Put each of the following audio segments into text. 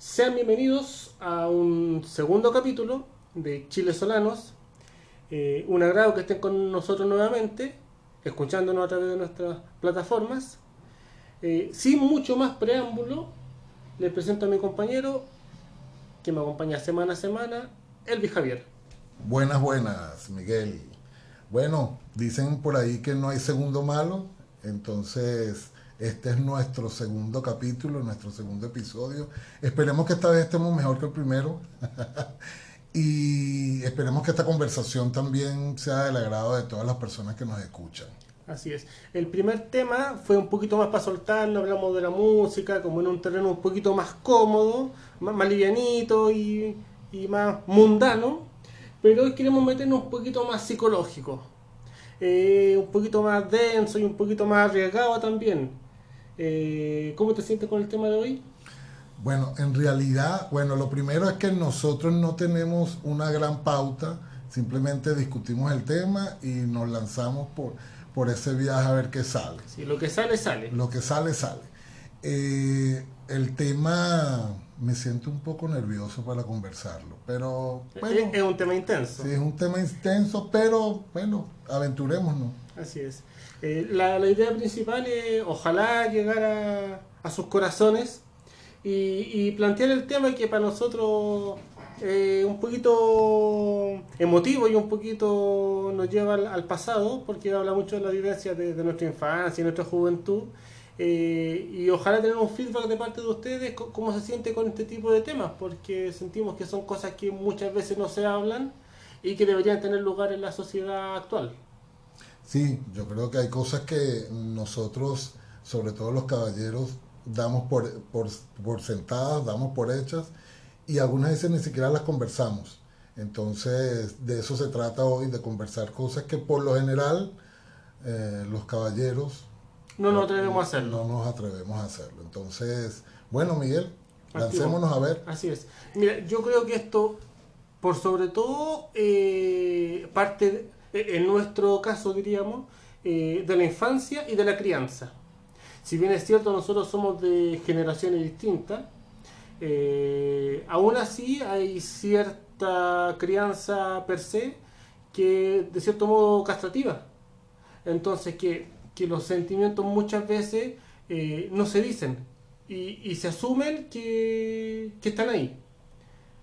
Sean bienvenidos a un segundo capítulo de Chile Solanos. Eh, un agrado que estén con nosotros nuevamente, escuchándonos a través de nuestras plataformas. Eh, sin mucho más preámbulo, les presento a mi compañero que me acompaña semana a semana, Elvis Javier. Buenas, buenas, Miguel. Bueno, dicen por ahí que no hay segundo malo, entonces este es nuestro segundo capítulo, nuestro segundo episodio. Esperemos que esta vez estemos mejor que el primero. y esperemos que esta conversación también sea del agrado de todas las personas que nos escuchan. Así es. El primer tema fue un poquito más para soltarnos, hablamos de la música, como en un terreno un poquito más cómodo, más, livianito y, y, más mundano. Pero hoy queremos meternos un poquito más psicológico, eh, un poquito más denso y un poquito más arriesgado también. Eh, ¿Cómo te sientes con el tema de hoy? Bueno, en realidad, bueno, lo primero es que nosotros no tenemos una gran pauta, simplemente discutimos el tema y nos lanzamos por, por ese viaje a ver qué sale. Sí, lo que sale, sale. Lo que sale, sale. Eh, el tema me siento un poco nervioso para conversarlo, pero bueno, es un tema intenso. Sí, es un tema intenso, pero bueno, aventurémonos. Así es. Eh, la, idea principal es ojalá llegar a, sus corazones y, plantear el tema que para nosotros eh, un poquito emotivo y un poquito nos lleva al, pasado, porque habla mucho de la vivencia de, nuestra infancia y nuestra juventud. Eh, y ojalá tener un feedback de parte de ustedes cómo se siente con este tipo de temas, porque sentimos que son cosas que muchas veces no se hablan y que deberían tener lugar en la sociedad actual. Sí, yo creo que hay cosas que nosotros, sobre todo los caballeros, damos por, por, sentadas, damos por hechas y algunas veces ni siquiera las conversamos. Entonces, de eso se trata hoy, de conversar cosas que por lo general eh, los caballeros... No nos atrevemos a hacerlo. No nos atrevemos a hacerlo. Entonces, bueno, Miguel, lancémonos a ver. Así es. Mira, yo creo que esto, por sobre todo, eh, parte, en nuestro caso diríamos, eh, de la infancia y de la crianza. Si bien es cierto, nosotros somos de generaciones distintas, eh, aún así hay cierta crianza per se que de cierto modo castrativa. Entonces que, los sentimientos muchas veces eh, no se dicen y, se asumen que, están ahí.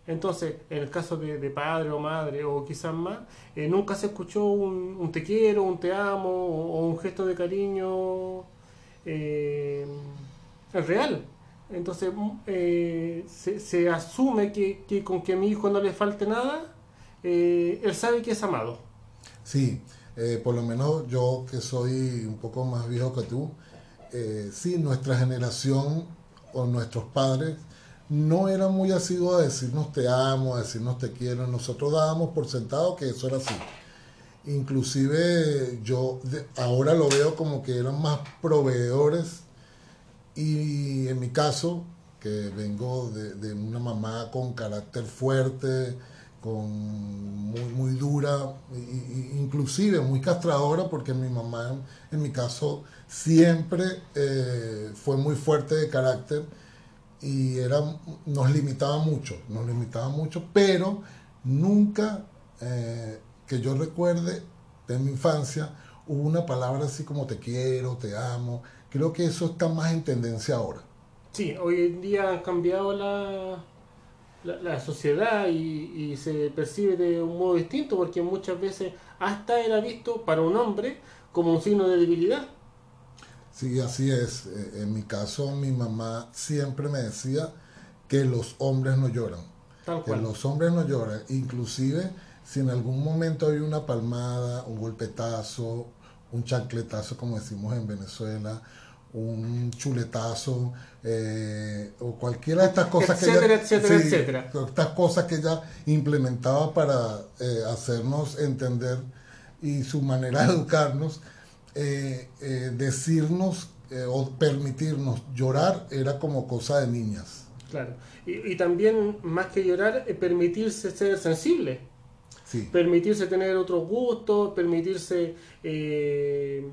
Entonces, en el caso de, padre o madre o quizás más, eh, nunca se escuchó un, te quiero, un te amo o un gesto de cariño eh, real. Entonces mm, eh, se, asume que, con que a mi hijo no le falte nada, eh, él sabe que es amado. Sí, por lo menos yo que soy un poco más viejo que tú, sí, nuestra generación o nuestros padres no eran muy asiduos a decirnos te amo, a decirnos te quiero. Nosotros dábamos por sentado que eso era así. Inclusive yo ahora lo veo como que eran más proveedores y en mi caso, que vengo de, una mamá con carácter fuerte, con muy, muy dura, inclusive muy castradora, porque mi mamá en, mi caso siempre eh, fue muy fuerte de carácter y era, nos limitaba mucho, nos limitaba mucho, pero nunca eh, que yo recuerde de mi infancia, hubo una palabra así como te quiero, te amo. Creo que eso está más en tendencia ahora. Sí, hoy en día han cambiado la, la, sociedad y, se percibe de un modo distinto porque muchas veces hasta era visto para un hombre como un signo de debilidad. Sí, así es. Eh, en mi caso, mi mamá siempre me decía que los hombres no lloran. que los hombres no lloran. Inclusive si en algún momento hay una palmada, un golpetazo, un chancletazo, como decimos en Venezuela, un chuletazo, eh, o cualquiera de estas cosas que ella, etcétera, etcétera. Estas cosas que ella implementaba para eh, hacernos entender y su manera de educarnos, eh, decirnos o permitirnos llorar era como cosa de niñas. Claro, y, y también más que llorar, permitirse ser sensible. Permitirse tener otros gustos, permitirse eh,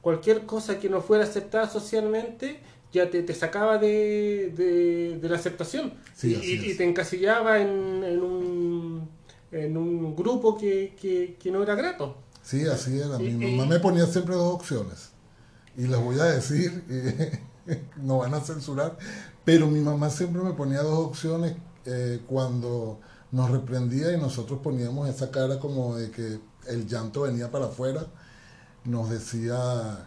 cualquier cosa que no fuera aceptada socialmente, ya te, te sacaba de, de, de la aceptación. Sí, y, y- te encasillaba en, en, un, en un grupo que, que, que no era grato. Sí, así era. Mi mamá me ponía siempre dos opciones. Y les voy a decir, eh, no van a censurar, pero mi mamá siempre me ponía dos opciones eh, cuando nos reprendía y nosotros poníamos esa cara como de que el llanto venía para afuera. Nos decía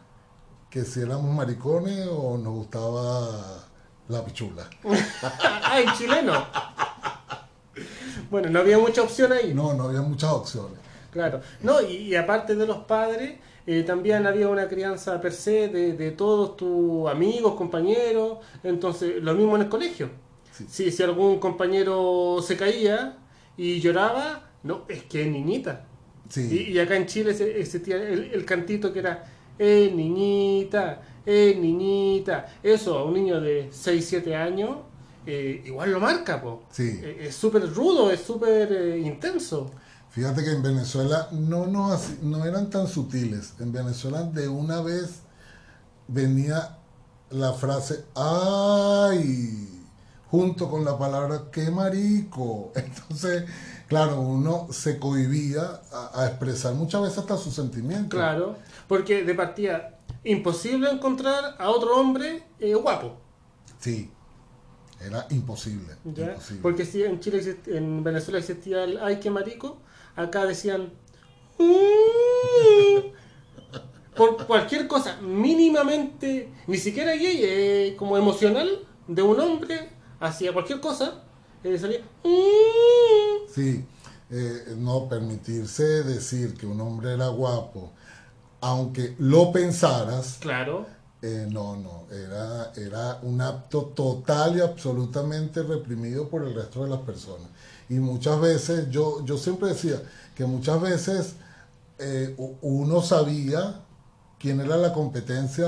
que si éramos maricones o nos gustaba la pichula. ¡Ay, chileno! Bueno, no había mucha opción ahí. No, no había muchas opciones. Claro. No, y, y aparte de los padres, eh, también había una crianza per se de, de todos tus amigos, compañeros. Entonces, lo mismo en el colegio. Sí. Si, si algún compañero se caía y lloraba, no, es que es niñita. Sí. Y, y acá en Chile se- existía el, el cantito que era, eh, niñita, eh, niñita. Eso a un niño de 6, 7 años, eh, igual lo marca, po. Sí. Eh, Es súper rudo, es súper intenso. Fíjate que en Venezuela no, no, no eran tan sutiles. En Venezuela de una vez venía la frase ¡ay! junto con la palabra ¡qué marico! Entonces, claro, uno se cohibía a, a expresar muchas veces hasta sus sentimientos. Claro, porque de partida, imposible encontrar a otro hombre eh, guapo. Sí, era imposible. imposible. Porque si en Chile, en Venezuela existía el ay que marico, acá decían "Mm". por cualquier cosa mínimamente, ni siquiera gay, eh, como emocional de un hombre hacia cualquier cosa, eh, salía "Mm". Sí, eh, no permitirse decir que un hombre era guapo, aunque lo pensaras, claro, Eh, no, no, era, era un acto total y absolutamente reprimido por el resto de las personas. Y muchas veces, yo, yo siempre decía que muchas veces eh, uno sabía quién era la competencia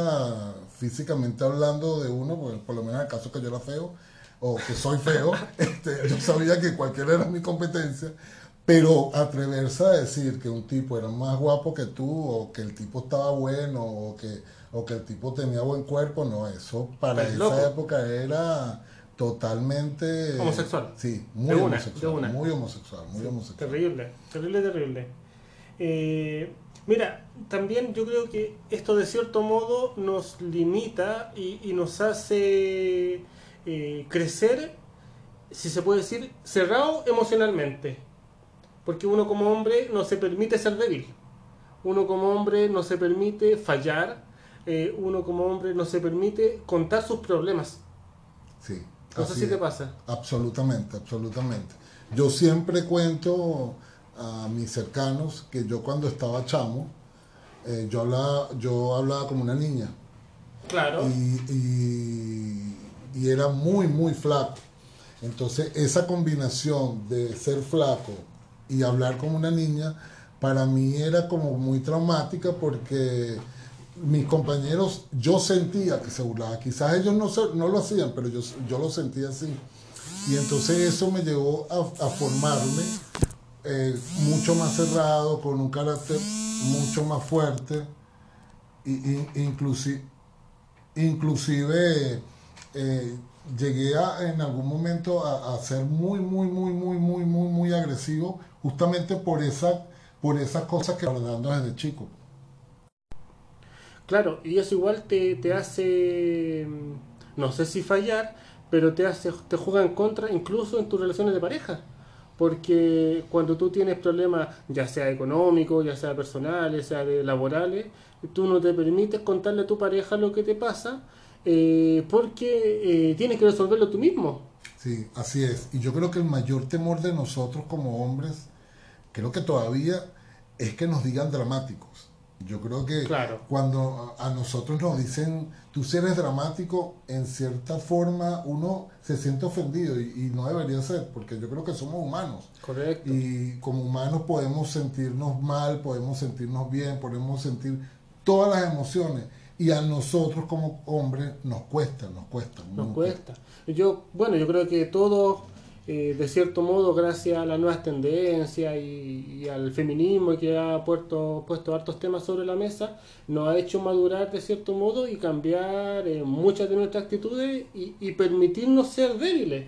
físicamente hablando de uno, por, por lo menos en el caso que yo era feo, o que soy feo, este, yo sabía que cualquiera era mi competencia, pero atreverse a decir que un tipo era más guapo que tú, o que el tipo estaba bueno, o que, o que el tipo tenía buen cuerpo, no, eso para Estás esa loco. época era totalmente... Homosexual. Sí, muy De una, homosexual, de una. muy homosexual, muy homosexual. Terrible, terrible, terrible. Eh, mira, también yo creo que esto de cierto modo nos limita y, y nos hace eh, crecer, si se puede decir, cerrado emocionalmente. Porque uno como hombre no se permite ser débil. Uno como hombre no se permite fallar. Eh, uno como hombre no se permite contar sus problemas. Sí, No sé si te pasa. Absolutamente, absolutamente. Yo siempre cuento a mis cercanos que yo cuando estaba chamo, eh, yo, hablaba, yo hablaba como una niña Claro. y, y- y era muy, muy flaco. Entonces esa combinación de ser flaco y hablar como una niña, para mí era como muy traumática porque mis compañeros, yo sentía que se burlaban. Quizás ellos no, se- no lo hacían, pero yo, yo lo sentía así. Y entonces eso me llevó a, formarme eh, mucho más cerrado, con un carácter mucho más fuerte, y, y- inclusi- inclusive eh, llegué a, en algún momento a, ser muy, muy, muy, muy, muy, muy, muy agresivo, justamente por esa, por esas cosas que hablando desde chico. Claro, y eso igual te, te hace, mm, no sé si fallar, pero te hace, te juega en contra incluso en tus relaciones de pareja. Porque cuando tú tienes problemas, ya sea económicos, ya sea personales, sea de laborales, tú no te permites contarle a tu pareja lo que te pasa eh, porque eh, tienes que resolverlo tú mismo. Sí, así es. Y yo creo que el mayor temor de nosotros como hombres, creo que todavía es que nos digan dramáticos. Yo creo que Claro. cuando a nosotros nos dicen, tú eres dramático, en cierta forma uno se siente ofendido y, y no debería ser, porque yo creo que somos humanos. Correcto. Y como humanos podemos sentirnos mal, podemos sentirnos bien, podemos sentir todas las emociones. Y a nosotros como hombres nos cuesta, nos cuesta. Nos mucho. cuesta. Yo, bueno, yo creo que todos eh, de cierto modo, gracias a las nuevas tendencias y, al feminismo que ha puesto, puesto hartos temas sobre la mesa, nos ha hecho madurar de cierto modo y cambiar eh, muchas de nuestras actitudes y, permitirnos ser débiles,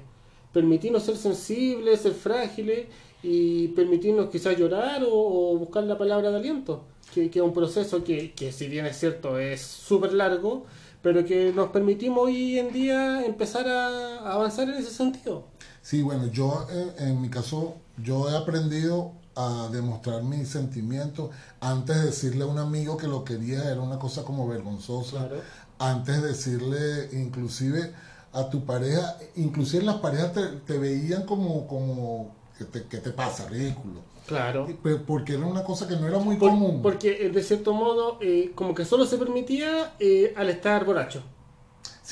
permitirnos ser sensibles, ser frágiles y permitirnos quizás llorar o, buscar la palabra de aliento, que, que es un proceso que, que si bien es cierto es súper largo, pero que nos permitimos hoy en día empezar a avanzar en ese sentido. Sí, bueno, yo eh, en mi caso, yo he aprendido a demostrar mis sentimientos. Antes de decirle a un amigo que lo quería era una cosa como vergonzosa. Antes de decirle inclusive a tu pareja, inclusive las parejas te, veían como, como ¿qué te, te pasa? Ridículo. Claro. Porque era una cosa que no era muy común. Porque eh, de cierto modo, eh, como que solo se permitía al estar borracho.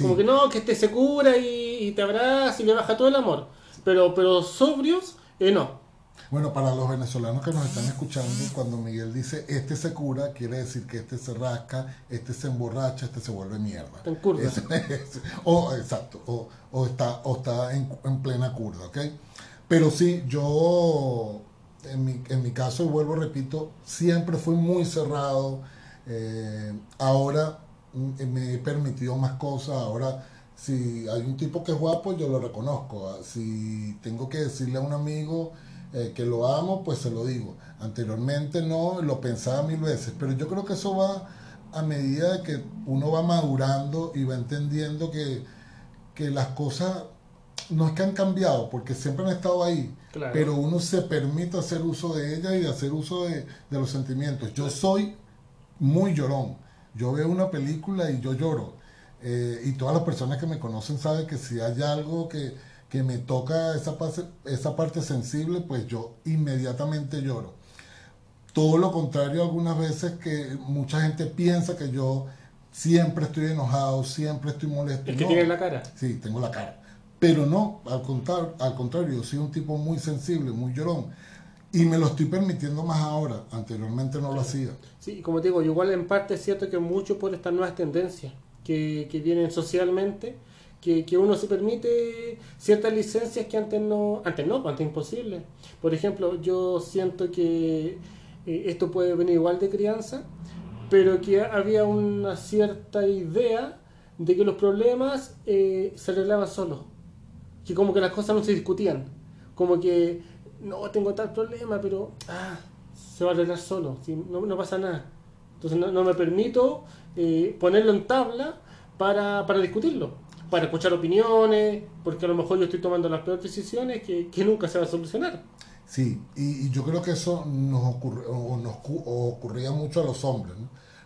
Como que no, que este se cura y, y te abraza y le baja todo el amor pero, pero sobrios, eh, no. Bueno, para los venezolanos que nos están escuchando, cuando Miguel dice este se cura, quiere decir que este se rasca, este se emborracha, este se vuelve mierda. En curda. o, exacto, o, o, está, o está en, en, plena curda, ¿ok? Pero sí, yo, en mi, en mi caso, y vuelvo, repito, siempre fui muy cerrado. Eh, ahora mm, me he permitido más cosas, ahora si hay un tipo que es guapo, yo lo reconozco. Ah, si tengo que decirle a un amigo eh, que lo amo, pues se lo digo. Anteriormente no, lo pensaba mil veces, pero yo creo que eso va a medida de que uno va madurando y va entendiendo que, las cosas no es que han cambiado, porque siempre han estado ahí, pero uno se permite hacer uso de ellas y hacer uso de, de los sentimientos. Yo soy muy llorón. Yo veo una película y yo lloro eh, y todas las personas que me conocen saben que si hay algo que, que me toca esa, parte, esa parte sensible, pues yo inmediatamente lloro. Todo lo contrario, algunas veces que mucha gente piensa que yo siempre estoy enojado, siempre estoy molesto. ¿Es que tienes la cara? Sí, tengo la cara. Pero no, al contrario, al contrario, yo soy un tipo muy sensible, muy llorón. Y me lo estoy permitiendo más ahora. Anteriormente no lo hacía. Sí, como te digo, igual en parte es cierto que mucho por estas nuevas tendencias que, vienen socialmente, que, que, uno se permite ciertas licencias que antes no, antes no, antes imposible. Por ejemplo, yo siento que eh, esto puede venir igual de crianza, pero que había una cierta idea de que los problemas eh, se arreglaban solos, que como que las cosas no se discutían, como que no tengo tal problema, pero ah, se va a arreglar solo, no, no pasa nada. Entonces no, no me permito eh, ponerlo en tabla para, para, discutirlo, para escuchar opiniones, porque a lo mejor yo estoy tomando las peores decisiones que, que nunca se va a solucionar. Sí, y, yo creo que eso nos, ocurre, o nos ocurría mucho a los hombres.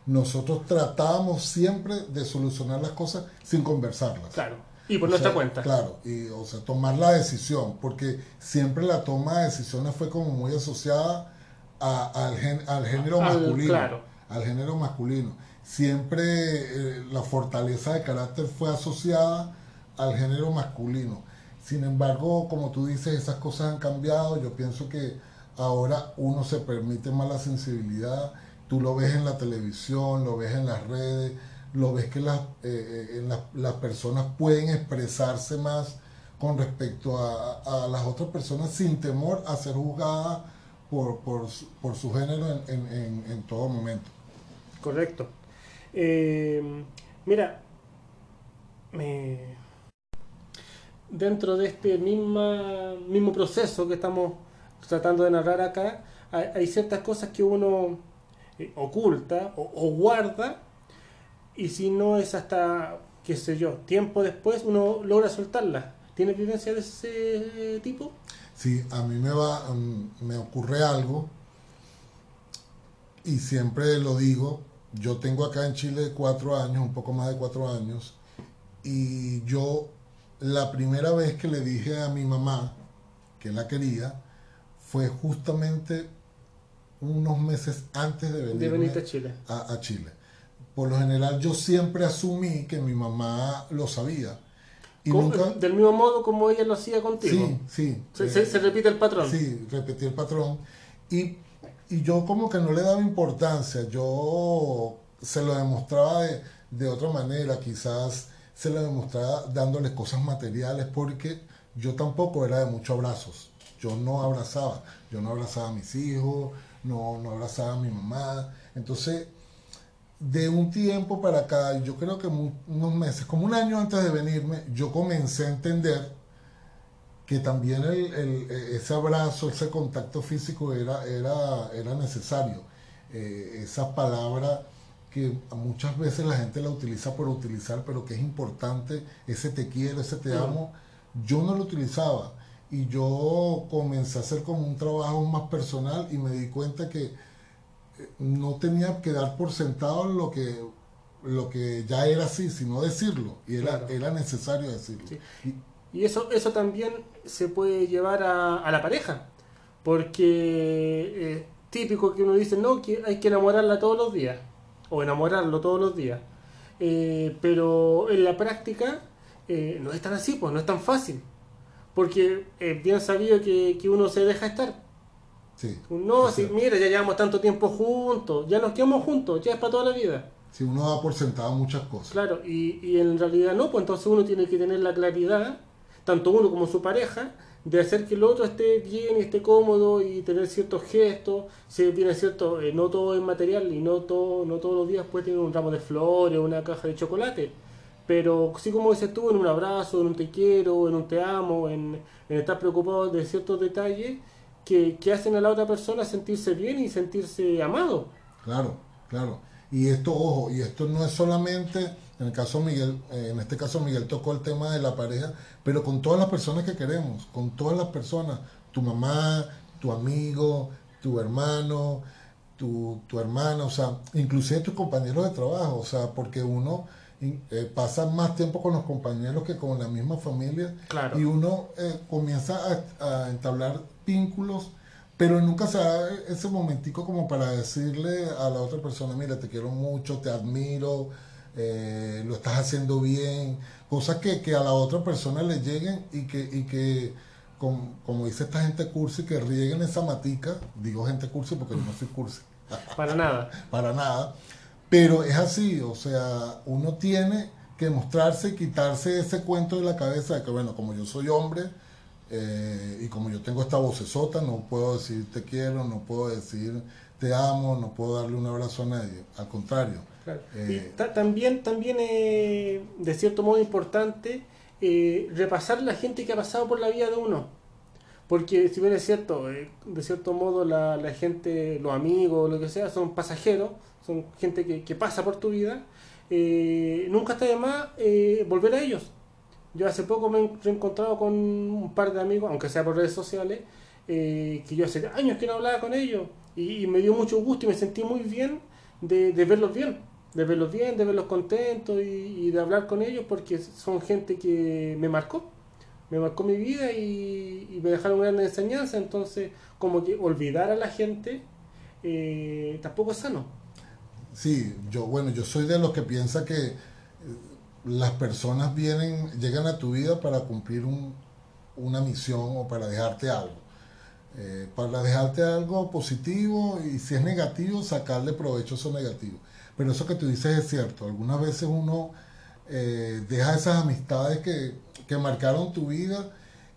Nosotros tratábamos siempre de solucionar las cosas sin conversarlas. Claro, y por nuestra cuenta. Claro, y, o sea, tomar la decisión, porque siempre la toma de decisiones fue como muy asociada al, al género masculino. Claro. Al género masculino siempre eh, la fortaleza de carácter fue asociada al género masculino. Sin embargo, como tú dices, esas cosas han cambiado. Yo pienso que ahora uno se permite más la sensibilidad. Tú lo ves en la televisión, lo ves en las redes, lo ves que las, eh, eh, las, personas pueden expresarse más con respecto a, las otras personas sin temor a ser juzgadas por, por, su género en, en todo momento. Correcto. Eh, mira, dentro de este misma, mismo proceso que estamos tratando de narrar acá, hay, ciertas cosas que uno eh, oculta o, guarda y si no es hasta, qué sé yo, tiempo después uno logra soltarlas. ¿Tiene vivencia de ese tipo? Sí, a mí me va, mm, me ocurre algo y siempre lo digo yo tengo acá en Chile cuatro años, un poco más de cuatro años, y yo la primera vez que le dije a mi mamá que la quería fue justamente unos meses antes de venir a Chile. A, Chile. Por lo general yo siempre asumí que mi mamá lo sabía. Y nunca... Del mismo modo como ella lo hacía contigo. Sí, sí. Se, se repite el patrón. Sí, repetí el patrón. Y y yo como que no le daba importancia, yo se lo demostraba de, otra manera, quizás se lo demostraba dándole cosas materiales porque yo tampoco era de muchos abrazos. Yo no abrazaba, yo no abrazaba a mis hijos, no, no abrazaba a mi mamá. Entonces, de un tiempo para acá, yo creo que unos meses, como un año antes de venirme, yo comencé a entender que también el, ese abrazo, ese contacto físico era, era, era necesario. Eh, esa palabra que muchas veces la gente la utiliza por utilizar, pero que es importante, ese te quiero, ese te amo, yo no lo utilizaba. Y yo comencé a hacer como un trabajo más personal y me di cuenta que no tenía que dar por sentado lo que lo que ya era así, sino decirlo. Y era, era necesario decirlo. Y, eso, eso también se puede llevar a, la pareja. Porque es típico que uno dice, no, que hay que enamorarla todos los días. O enamorarlo todos los días. Eh, pero en la práctica eh, no es tan así, pues no es tan fácil. Porque es bien sabido que, que uno se deja estar no, si mira, ya llevamos tanto tiempo juntos, ya nos quedamos juntos, ya es para toda la vida. Si uno da por sentado muchas cosas. Claro, y, y en realidad no, pues entonces uno tiene que tener la claridad, tanto uno como su pareja, de hacer que el otro esté bien y esté cómodo y tener ciertos gestos, si tiene cierto, eh, no todo es material y no todo, no todos los días puede tener un ramo de flores o una caja de chocolate, pero sí como dices tú, en un abrazo, en un te quiero, en un te amo, en, en estar preocupado de ciertos detalles, que, hacen a la otra persona sentirse bien y sentirse amado. Claro, claro. Y esto, ojo, y esto no es solamente, en el caso Miguel, eh, en este caso Miguel tocó el tema de la pareja, pero con todas las personas que queremos, con todas las personas, tu mamá, tu amigo, tu hermano, tu, tu hermana, o sea, inclusive tus compañeros de trabajo, o sea, porque uno eh, pasa más tiempo con los compañeros que con la misma familia y uno eh, comienza a, a, entablar vínculos, pero nunca se da ese momentico como para decirle a la otra persona, mira, te quiero mucho, te admiro, eh, lo estás haciendo bien, cosas que, que, a la otra persona le lleguen y que, y que como, como dice esta gente cursi, que rieguen esa matica, digo gente cursi porque yo no soy cursi. Para nada. Para nada. Pero es así, o sea, uno tiene que mostrarse y quitarse ese cuento de la cabeza de que, bueno, como yo soy hombre, eh, y como yo tengo esta vocesota, no puedo decir te quiero, no puedo decir te amo, no puedo darle un abrazo a nadie. Al contrario. Eh, también, también eh, de cierto modo importante, repasar la gente que ha pasado por la vida de uno. Porque si bien es cierto, de cierto modo la, la, gente, los amigos, lo que sea, son pasajeros, son gente que, que pasa por tu vida, nunca está de más volver a ellos. Yo hace poco me he reencontrado con un par de amigos, aunque sea por redes sociales, eh, que yo hace años que no hablaba con ellos y, me dio mucho gusto y me sentí muy bien de, verlos bien, de verlos bien, de verlos contentos y, de hablar con ellos porque son gente que me marcó, me marcó mi vida y, me dejaron una gran enseñanza, entonces como que olvidar a la gente eh, tampoco es sano. Sí, yo bueno, yo soy de los que piensa que las personas vienen, llegan a tu vida para cumplir una misión o para dejarte algo. Eh, para dejarte algo positivo y si es negativo, sacarle provecho a eso negativo. Pero eso que tú dices es cierto. Algunas veces uno eh, deja esas amistades que, que marcaron tu vida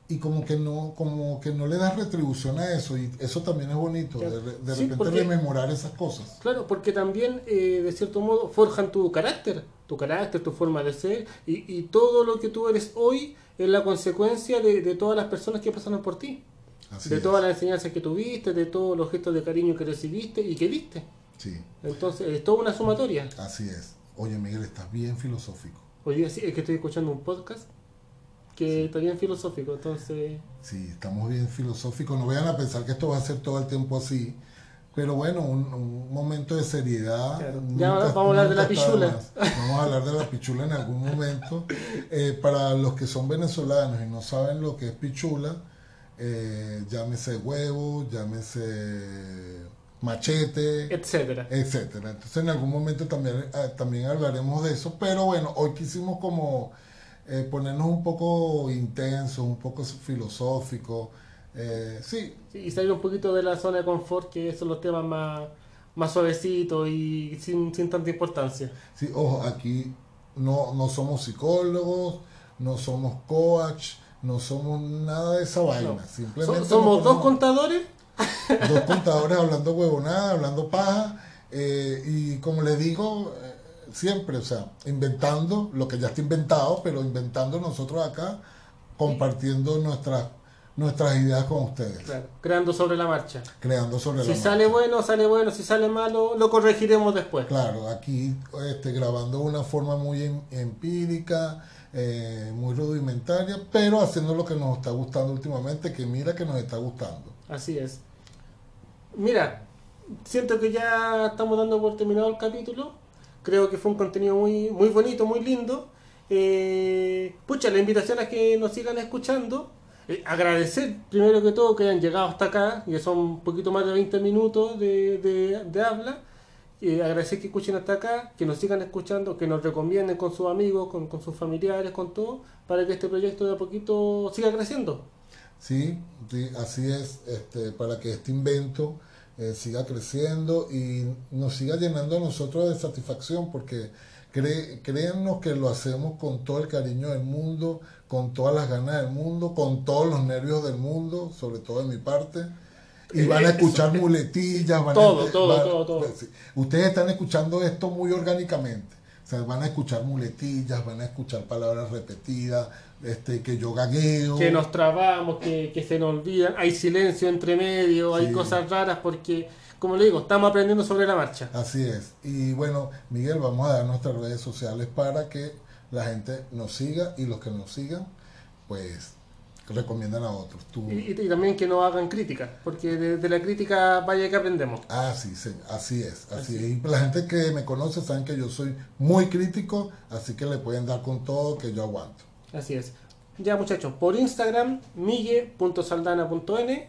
y como que no como que no le das retribución a eso. Y eso también es bonito de, repente rememorar esas cosas. Claro porque también eh, de cierto modo forjan tu carácter tu carácter tu forma de ser. Y, y todo lo que tú eres hoy es la consecuencia de, de todas las personas que pasaron por ti. De todas las enseñanzas que tuviste de todos los gestos de cariño que recibiste y que diste sí. Entonces es toda una sumatoria. Así es. Oye Miguel estás bien filosófico. Oye sí es que estoy escuchando un podcast que está bien filosófico, entonces... Sí, estamos bien filosóficos, no vayan a pensar que esto va a ser todo el tiempo así, pero bueno, un, momento de seriedad. Ya vamos a hablar de la pichula. Vamos a hablar de la pichula en algún momento. Eh, para los que son venezolanos y no saben lo que es pichula, eh, llámese huevo, llámese machete, etcétera. etcétera. Entonces en algún momento también, eh, también hablaremos de eso, pero bueno, hoy quisimos como eh, ponernos un poco intensos, un poco filosóficos. Eh, sí. Y salir un poquito de la zona de confort, que son los temas más, más suavecitos y sin, sin tanta importancia. Sí, ojo, aquí no, no somos psicólogos, no somos coach, no somos nada de esa vaina. No. Simplemente So- somos dos contadores. dos contadores hablando huevonada, hablando paja, eh, y como les digo, eh, siempre, o sea, inventando lo que ya está inventado, pero inventando nosotros acá, compartiendo nuestras nuestras ideas con ustedes, Claro, creando sobre la marcha. creando sobre la Si marcha. sale bueno, sale bueno. Si sale malo, lo corregiremos después. Claro, aquí este, grabando de una forma muy em- empírica, eh, muy rudimentaria, pero haciendo lo que nos está gustando últimamente, que mira que nos está gustando. Así es. Mira, siento que ya estamos dando por terminado el capítulo. Creo que fue un contenido muy, muy bonito, muy lindo. Eh, pucha, la invitación a que nos sigan escuchando. Eh, agradecer primero que todo que hayan llegado hasta acá, que son un poquito más de 20 minutos de, de- de habla. Agradecer que escuchen hasta acá, que nos sigan escuchando, que nos recomienden con sus amigos, con, con sus familiares, con todo, para que este proyecto de a poquito siga creciendo. Sí, sí, así es, este, para que este invento eh, siga creciendo y nos siga llenando a nosotros de satisfacción, porque cree, créannos que lo hacemos con todo el cariño del mundo, con todas las ganas del mundo, con todos los nervios del mundo, sobre todo de mi parte. Y van a escuchar muletillas, van Todo, a, todo, van- todo, todo. sí. Ustedes están escuchando esto muy orgánicamente. O sea, van a escuchar muletillas, van a escuchar palabras repetidas, este, que yo gagueo. que nos trabamos, que, que se nos olvidan, hay silencio entre medio, hay cosas raras porque, como le digo, estamos aprendiendo sobre la marcha. Así es. Y bueno, Miguel, vamos a dar nuestras redes sociales para que la gente nos siga y los que nos sigan, pues recomiendan a otros. Tú... Y, y- y también que nos hagan críticas, porque de, de la crítica vaya que aprendemos. Ah, sí, sí, así es, así es. Y la gente que me conoce saben que yo soy muy crítico, así que le pueden dar con todo que yo aguanto. Así es. Ya muchachos, por Instagram, migue.saldana.n.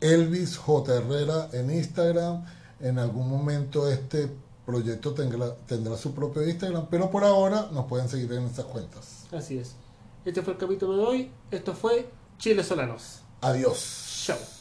Elvis J. Herrera en Instagram. En algún momento este proyecto tendrá, tendrá su propio Instagram, pero por ahora nos pueden seguir en estas cuentas. Así es. Este fue el capítulo de hoy. Esto fue Chile Solanos. Adiós. Chao.